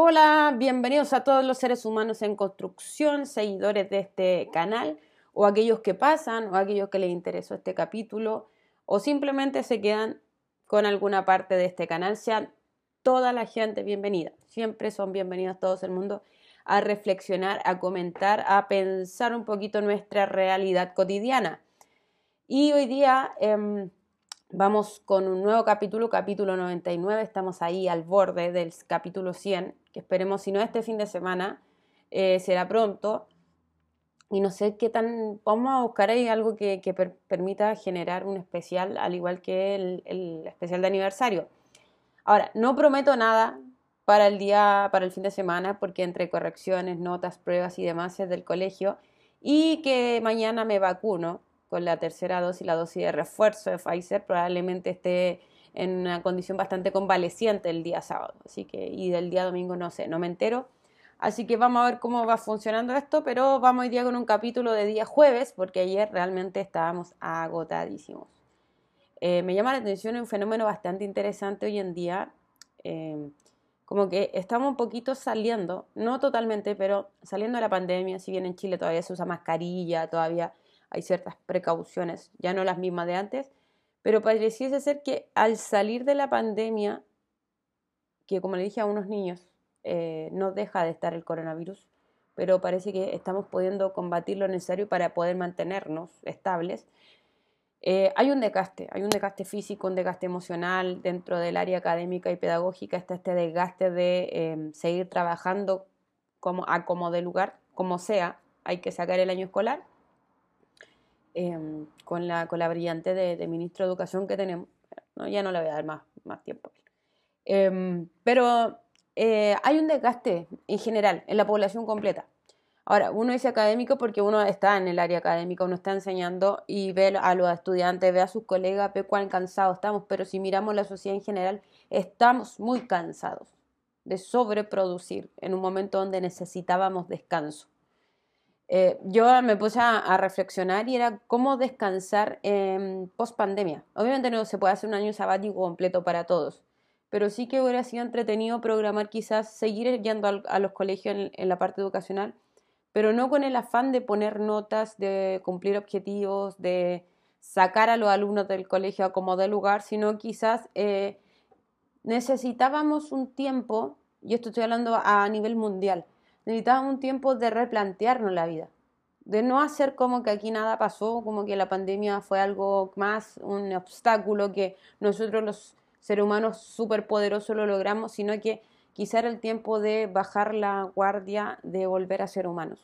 Hola, bienvenidos a todos los seres humanos en construcción, seguidores de este canal, o aquellos que pasan, o aquellos que les interesó este capítulo, o simplemente se quedan con alguna parte de este canal. Sean toda la gente bienvenida. Siempre son bienvenidos todos el mundo a reflexionar, a comentar, a pensar un poquito nuestra realidad cotidiana. Y hoy día em, vamos con un nuevo capítulo, capítulo 99. Estamos ahí al borde del capítulo 100, que esperemos, si no este fin de semana, eh, será pronto. Y no sé qué tan. Vamos a buscar ahí algo que, permita generar un especial, al igual que el, el especial de aniversario. Ahora, no prometo nada, para el día, para el fin de semana, porque entre correcciones, notas, pruebas y demás es del colegio, y que mañana me vacuno con la tercera dosis, la dosis de refuerzo de Pfizer, probablemente esté en una condición bastante convaleciente el día sábado, así que, y del día domingo no sé, no me entero. Así que vamos a ver cómo va funcionando esto, pero vamos hoy día con un capítulo de día jueves, porque ayer realmente estábamos agotadísimos. Eh, me llama la atención un fenómeno bastante interesante hoy en día. Eh, como que estamos un poquito saliendo, no totalmente, pero saliendo de la pandemia, si bien en Chile todavía se usa mascarilla, todavía hay ciertas precauciones, ya no las mismas de antes, pero pareciese ser que al salir de la pandemia, que como le dije a unos niños, eh, no deja de estar el coronavirus, pero parece que estamos pudiendo combatir lo necesario para poder mantenernos estables, eh, hay un desgaste, hay un desgaste físico, un desgaste emocional dentro del área académica y pedagógica, está este desgaste de em, seguir trabajando como, a como de lugar, como sea, hay que sacar el año escolar, em, con, la, con la brillante de, ministro de Educación que tenemos, ya no le voy a dar más, más tiempo. Em, pero eh, hay un desgaste en general, en la población completa. Ahora, uno dice académico porque uno está en el área académica, uno está enseñando y ve a los estudiantes, ve a sus colegas, ve cuán cansados estamos, pero si miramos la sociedad en general, estamos muy cansados de sobreproducir en un momento donde necesitábamos descanso. Eh, yo me puse a, reflexionar y era cómo descansar en post pandemia. Obviamente no se puede hacer un año sabático completo para todos, pero sí que hubiera sido entretenido programar quizás seguir yendo a, los colegios en la parte educacional pero no con el afán de poner notas, de cumplir objetivos, de sacar a los alumnos del colegio a como de lugar, sino quizás eh, necesitábamos un tiempo, y esto estoy hablando a nivel mundial, necesitábamos un tiempo de replantearnos la vida, de no hacer como que aquí nada pasó, como que la pandemia fue algo más, un obstáculo que nosotros los seres humanos superpoderosos lo logramos, sino que Quizá era el tiempo de bajar la guardia, de volver a ser humanos.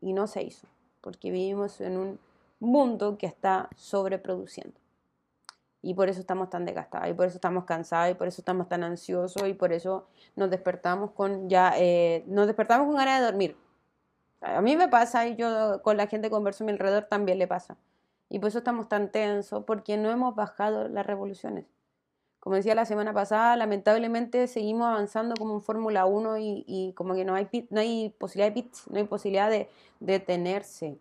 Y no se hizo, porque vivimos en un mundo que está sobreproduciendo. Y por eso estamos tan desgastados, y por eso estamos cansados, y por eso estamos tan ansiosos, y por eso nos despertamos con ya, eh, nos despertamos con ganas de dormir. A mí me pasa, y yo con la gente que converso a mi alrededor también le pasa. Y por eso estamos tan tensos, porque no hemos bajado las revoluciones. Como decía la semana pasada, lamentablemente seguimos avanzando como en Fórmula 1 y, como que no hay, no hay posibilidad de pits, no hay posibilidad de detenerse.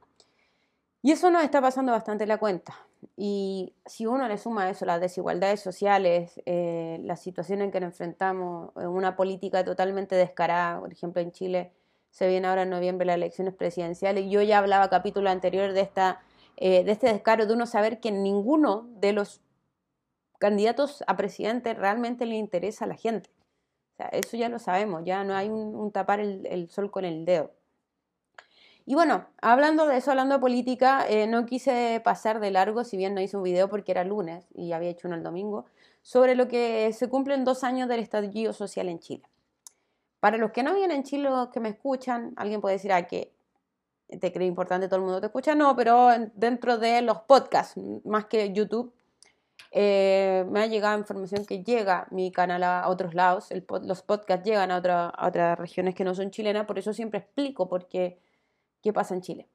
Y eso nos está pasando bastante la cuenta. Y si uno le suma eso las desigualdades sociales, eh, la situación en que nos enfrentamos, eh, una política totalmente descarada, por ejemplo en Chile se viene ahora en noviembre las elecciones presidenciales, yo ya hablaba capítulo anterior de, esta, eh, de este descaro de uno saber que ninguno de los candidatos a presidente realmente le interesa a la gente. O sea, eso ya lo sabemos, ya no hay un, tapar el, sol con el dedo. Y bueno, hablando de eso, hablando de política, eh, no quise pasar de largo, si bien no hice un video porque era lunes y había hecho uno el domingo, sobre lo que se cumplen dos años del estallido social en Chile. Para los que no vienen en Chile, los que me escuchan, alguien puede decir, ah, que te cree importante, todo el mundo te escucha. No, pero dentro de los podcasts, más que YouTube, eh, me ha llegado información que llega mi canal a otros lados, los podcasts llegan a, otras regiones que no son chilenas, por eso siempre explico por qué, pasa en Chile.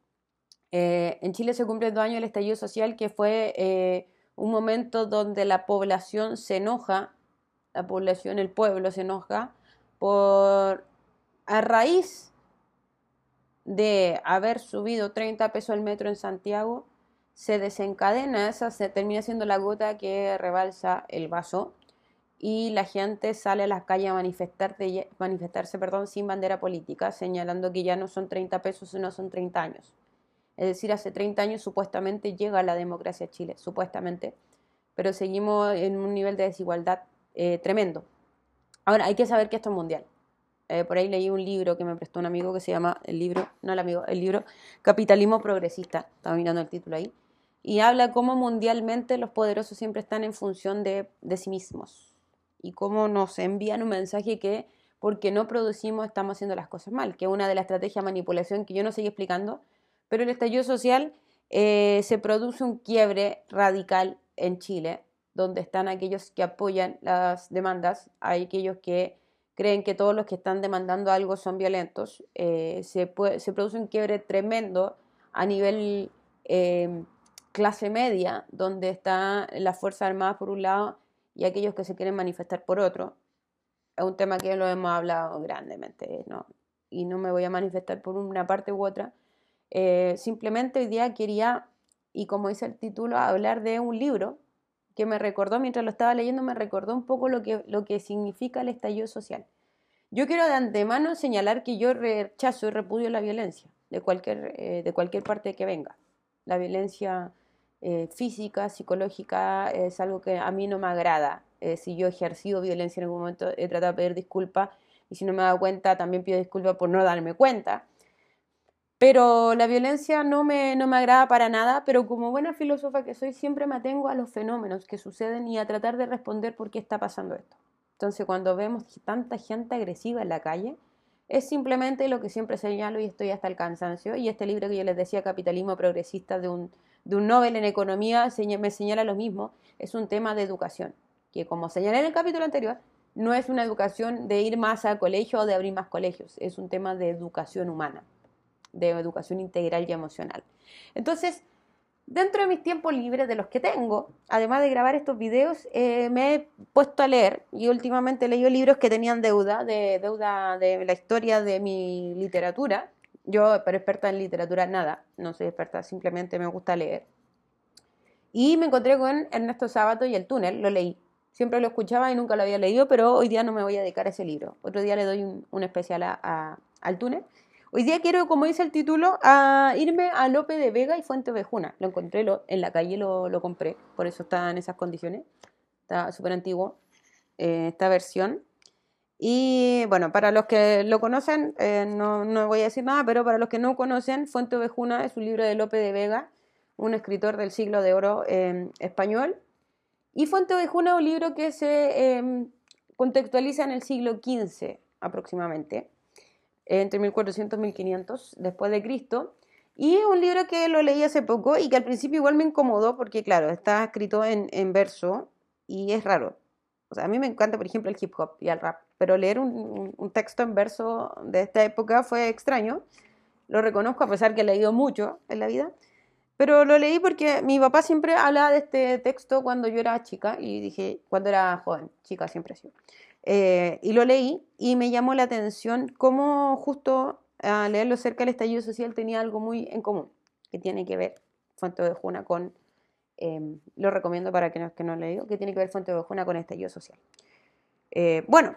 Eh, en Chile se cumple dos años el estallido social, que fue eh, un momento donde la población se enoja, la población, el pueblo se enoja, por a raíz de haber subido 30 pesos el metro en Santiago, se desencadena, esa se termina siendo la gota que rebalsa el vaso y la gente sale a las calles a manifestarse perdón, sin bandera política, señalando que ya no son 30 pesos, sino son 30 años. Es decir, hace 30 años supuestamente llega la democracia a Chile, supuestamente, pero seguimos en un nivel de desigualdad eh, tremendo. Ahora, hay que saber que esto es mundial. Eh, por ahí leí un libro que me prestó un amigo que se llama, el libro, no el amigo, el libro Capitalismo Progresista, estaba mirando el título ahí, y habla cómo mundialmente los poderosos siempre están en función de, de sí mismos y cómo nos envían un mensaje que porque no producimos estamos haciendo las cosas mal, que es una de las estrategias de manipulación que yo no seguí explicando, pero el estallido social eh, se produce un quiebre radical en Chile, donde están aquellos que apoyan las demandas, hay aquellos que creen que todos los que están demandando algo son violentos, eh, se, se, produce un quiebre tremendo a nivel eh, clase media, donde está la Fuerza Armada por un lado y aquellos que se quieren manifestar por otro. Es un tema que lo hemos hablado grandemente, ¿no? Y no me voy a manifestar por una parte u otra. Eh, simplemente hoy día quería, y como dice el título, hablar de un libro que me recordó, mientras lo estaba leyendo, me recordó un poco lo que, lo que significa el estallido social. Yo quiero de antemano señalar que yo rechazo y repudio la violencia de cualquier, eh, de cualquier parte que venga. La violencia eh, física, psicológica, es algo que a mí no me agrada. Eh, si yo he ejercido violencia en algún momento, he tratado de pedir disculpas y si no me he dado cuenta, también pido disculpas por no darme cuenta. Pero la violencia no me, no me agrada para nada, pero como buena filósofa que soy, siempre me atengo a los fenómenos que suceden y a tratar de responder por qué está pasando esto. Entonces, cuando vemos tanta gente agresiva en la calle, es simplemente lo que siempre señalo y estoy hasta el cansancio. Y este libro que yo les decía, Capitalismo Progresista, de un de un Nobel en economía me señala lo mismo, es un tema de educación, que como señalé en el capítulo anterior, no es una educación de ir más al colegio o de abrir más colegios, es un tema de educación humana, de educación integral y emocional. Entonces, dentro de mis tiempos libres, de los que tengo, además de grabar estos videos, eh, me he puesto a leer y últimamente he leído libros que tenían deuda, de deuda de la historia de mi literatura, yo, pero experta en literatura, nada, no soy experta, simplemente me gusta leer. Y me encontré con Ernesto Sábato y El Túnel, lo leí. Siempre lo escuchaba y nunca lo había leído, pero hoy día no me voy a dedicar a ese libro. Otro día le doy un, especial al Túnel. Hoy día quiero, como dice el título, irme a Lope de Vega y Fuente Vejuna. Lo encontré en la calle, lo, lo, compré, por eso está en esas condiciones. Está súper antiguo eh, esta versión. Y bueno, para los que lo conocen, eh, no, no, voy a decir nada, pero para los que no conocen, Fuente Ovejuna es un libro de Lope de Vega, un escritor del siglo de oro em, español. Y Fuente Ovejuna es un libro que se em, contextualiza en el siglo XV aproximadamente, entre 1400 y 1500 después de Cristo. Y es un libro que lo leí hace poco y que al principio igual me incomodó porque, claro, está escrito en, en verso y es raro. O sea, a mí me encanta, por ejemplo, el hip hop y el rap pero leer un, texto en verso de esta época fue extraño. Lo reconozco a pesar que he leído mucho en la vida. Pero lo leí porque mi papá siempre hablaba de este texto cuando yo era chica y dije, cuando era joven, chica siempre sido. Eh, y lo leí y me llamó la atención cómo justo al leerlo cerca del estallido social tenía algo muy en común, que tiene que ver Fuente de Juna con, eh, lo recomiendo para que que no lo leído, que tiene que ver Fuente de Juna con estallido social. Eh, bueno,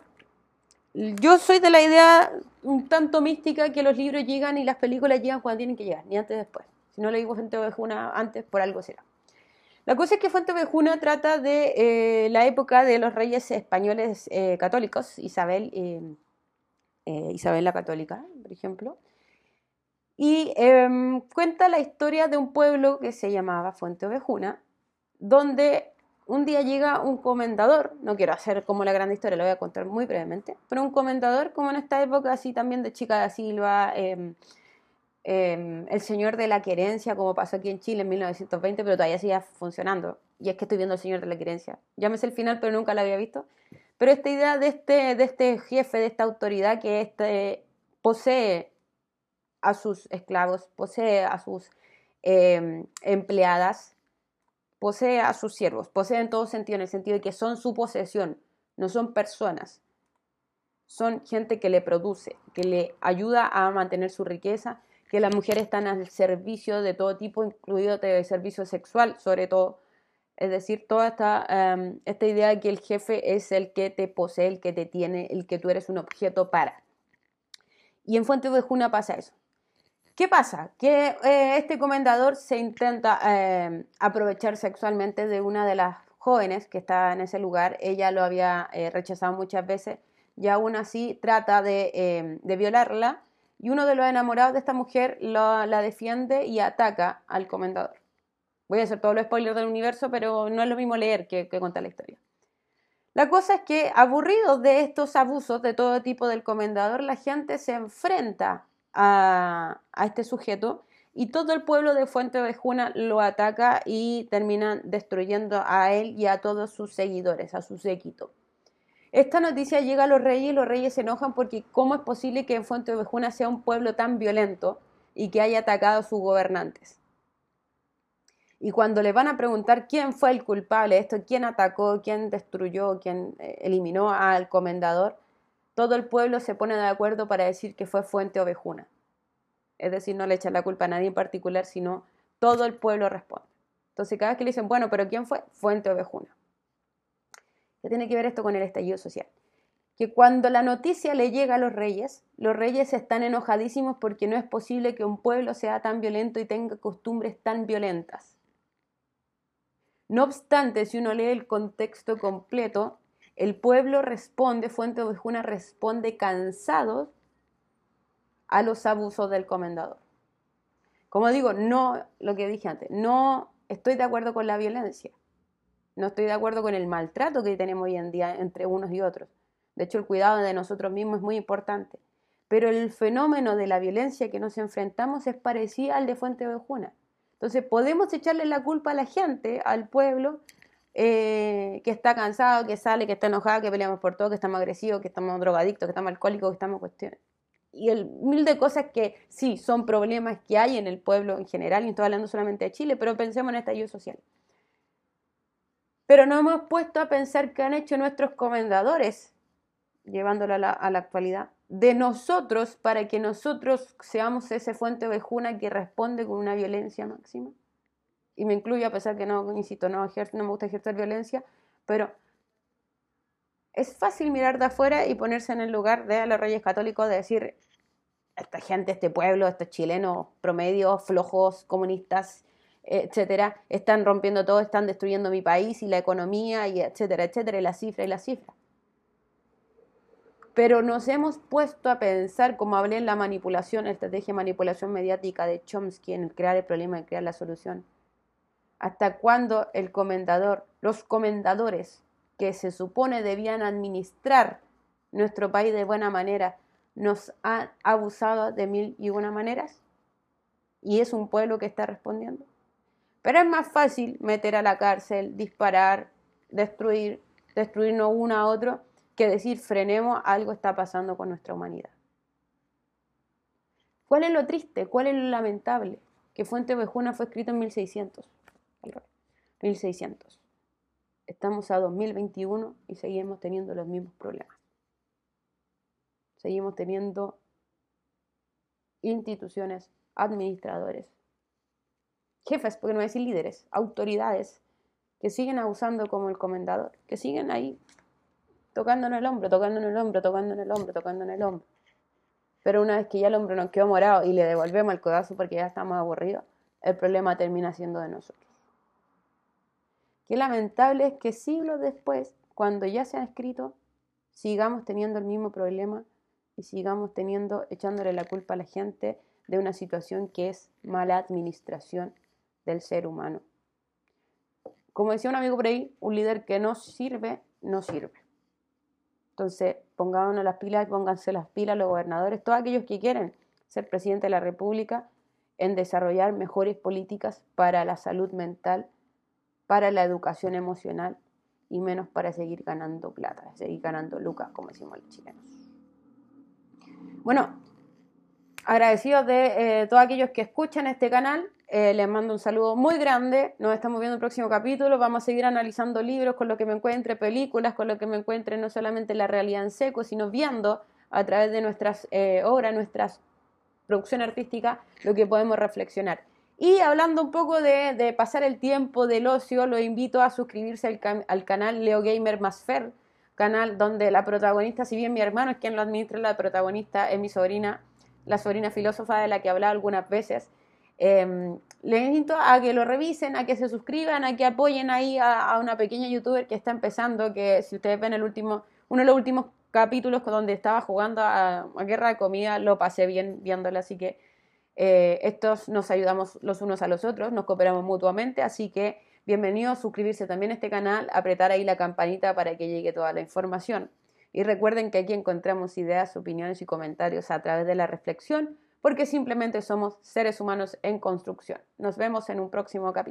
yo soy de la idea un tanto mística que los libros llegan y las películas llegan cuando tienen que llegar, ni antes ni después. Si no le digo Fuente Ovejuna antes, por algo será. La cosa es que Fuente Ovejuna trata de eh, la época de los reyes españoles eh, católicos, Isabel, eh, Isabel la Católica, por ejemplo, y em, cuenta la historia de un pueblo que se llamaba Fuente Ovejuna, donde un día llega un comendador, no quiero hacer como la gran historia, lo voy a contar muy brevemente, pero un comendador como en esta época así también de Chica da Silva, em, em, el señor de la querencia, como pasó aquí en Chile en 1920, pero todavía sigue funcionando. Y es que estoy viendo el señor de la querencia. Ya me sé el final, pero nunca lo había visto. Pero esta idea de este, de este jefe, de esta autoridad que este, posee a sus esclavos, posee a sus em, empleadas, posee a sus siervos, posee en todo sentido, en el sentido de que son su posesión, no son personas, son gente que le produce, que le ayuda a mantener su riqueza, que las mujeres están al servicio de todo tipo, incluido de servicio sexual, sobre todo, Es decir, toda esta, em, esta idea de que el jefe es el que te posee, el que te tiene, el que tú eres un objeto para. Y en Fuente de Juna pasa eso. ¿Qué pasa? Que eh, este comendador se intenta em, aprovechar sexualmente de una de las jóvenes que está en ese lugar. Ella lo había eh, rechazado muchas veces y aún así trata de, violarla. Y uno de los enamorados de esta mujer la defiende y ataca al comendador. Voy a hacer todos los spoilers del universo, pero no es lo mismo leer que, contar la historia. La cosa es que, aburridos de estos abusos de todo tipo del comendador, la gente se enfrenta a, este sujeto y todo el pueblo de Fuente Vejuna lo ataca y terminan destruyendo a él y a todos sus seguidores, a su séquito. Esta noticia llega a los reyes y los reyes se enojan porque ¿cómo es posible que en Fuente Vejuna sea un pueblo tan violento y que haya atacado a sus gobernantes? Y cuando le van a preguntar quién fue el culpable de esto, quién atacó, quién destruyó, quién eh, eliminó al comendador, todo el pueblo se pone de acuerdo para decir que fue Fuente Ovejuna. Es decir, no le echan la culpa a nadie en particular, sino todo el pueblo responde. Entonces, cada vez que le dicen, bueno, pero ¿quién fue? Fuente Ovejuna. ¿Qué tiene que ver esto con el estallido social? Que cuando la noticia le llega a los reyes, los reyes están enojadísimos porque no es posible que un pueblo sea tan violento y tenga costumbres tan violentas. No obstante, si uno lee el contexto completo, el pueblo responde, Fuente Ovejuna responde cansado a los abusos del comendador. Como digo, no, lo que dije antes, no estoy de acuerdo con la violencia, no estoy de acuerdo con el maltrato que tenemos hoy en día entre unos y otros. De hecho, el cuidado de nosotros mismos es muy importante. Pero el fenómeno de la violencia que nos enfrentamos es parecido al de Fuente Ovejuna. Entonces podemos echarle la culpa a la gente, al pueblo, eh, que está cansado, que sale, que está enojado, que peleamos por todo, que estamos agresivos, que estamos drogadictos, que estamos alcohólicos, que estamos cuestiones. Y el mil de cosas que sí son problemas que hay en el pueblo en general, y no estoy hablando solamente de Chile, pero pensemos en ayuda social. Pero no hemos puesto a pensar qué han hecho nuestros comendadores, llevándolo a la, a la actualidad, de nosotros para que nosotros seamos ese fuente ovejuna que responde con una violencia máxima. Y me incluyo a pesar que no, insisto, no, no me gusta ejercer violencia, pero es fácil mirar de afuera y ponerse en el lugar de los reyes católicos de decir, esta gente, este pueblo, estos chilenos promedios, flojos, comunistas, etcétera, están rompiendo todo, están destruyendo mi país y la economía, y etcétera, etcétera, y la cifra y la cifra pero nos hemos puesto a pensar, como hablé en la manipulación, la estrategia de manipulación mediática de Chomsky en crear el problema y crear la solución. ¿Hasta cuándo el comendador, los comendadores que se supone debían administrar nuestro país de buena manera, nos han abusado de mil y una maneras? Y es un pueblo que está respondiendo. Pero es más fácil meter a la cárcel, disparar, destruir, destruirnos uno a otro, que decir frenemos, algo está pasando con nuestra humanidad. ¿Cuál es lo triste? ¿Cuál es lo lamentable? Que Fuente Ovejuna fue escrito en 1600. 1600. Estamos a 2021 y seguimos teniendo los mismos problemas. Seguimos teniendo instituciones, administradores, jefes, porque no decir líderes, autoridades, que siguen abusando como el comendador, que siguen ahí tocando en el hombro, tocando en el hombro, tocando en el hombro, tocando en el hombro. Pero una vez que ya el hombro nos quedó morado y le devolvemos el codazo porque ya estamos aburridos, el problema termina siendo de nosotros. Qué lamentable es que siglos después, cuando ya se ha escrito, sigamos teniendo el mismo problema y sigamos teniendo, echándole la culpa a la gente de una situación que es mala administración del ser humano. Como decía un amigo por ahí, un líder que no sirve, no sirve. Entonces, pongámonos las pilas, pónganse las pilas los gobernadores, todos aquellos que quieren ser presidente de la República, en desarrollar mejores políticas para la salud mental, para la educación emocional y menos para seguir ganando plata, seguir ganando lucas, como decimos los chilenos. Bueno, agradecidos de eh, todos aquellos que escuchan este canal. Eh, les mando un saludo muy grande. Nos estamos viendo en el próximo capítulo. Vamos a seguir analizando libros con lo que me encuentre, películas con lo que me encuentre, no solamente la realidad en seco, sino viendo a través de nuestras eh, obras, nuestras producciones artísticas, lo que podemos reflexionar. Y hablando un poco de, pasar el tiempo del ocio, lo invito a suscribirse al, al canal Leo Gamer Más Fer, canal donde la protagonista, si bien mi hermano es quien lo administra, la protagonista es mi sobrina, la sobrina filósofa de la que he hablado algunas veces. Eh, les invito a que lo revisen, a que se suscriban, a que apoyen ahí a, una pequeña youtuber que está empezando, que si ustedes ven el último, uno de los últimos capítulos donde estaba jugando a, Guerra de Comida, lo pasé bien viéndola, así que eh, estos nos ayudamos los unos a los otros, nos cooperamos mutuamente, así que bienvenido a suscribirse también a este canal, apretar ahí la campanita para que llegue toda la información. Y recuerden que aquí encontramos ideas, opiniones y comentarios a través de la reflexión porque simplemente somos seres humanos en construcción. Nos vemos en un próximo capítulo.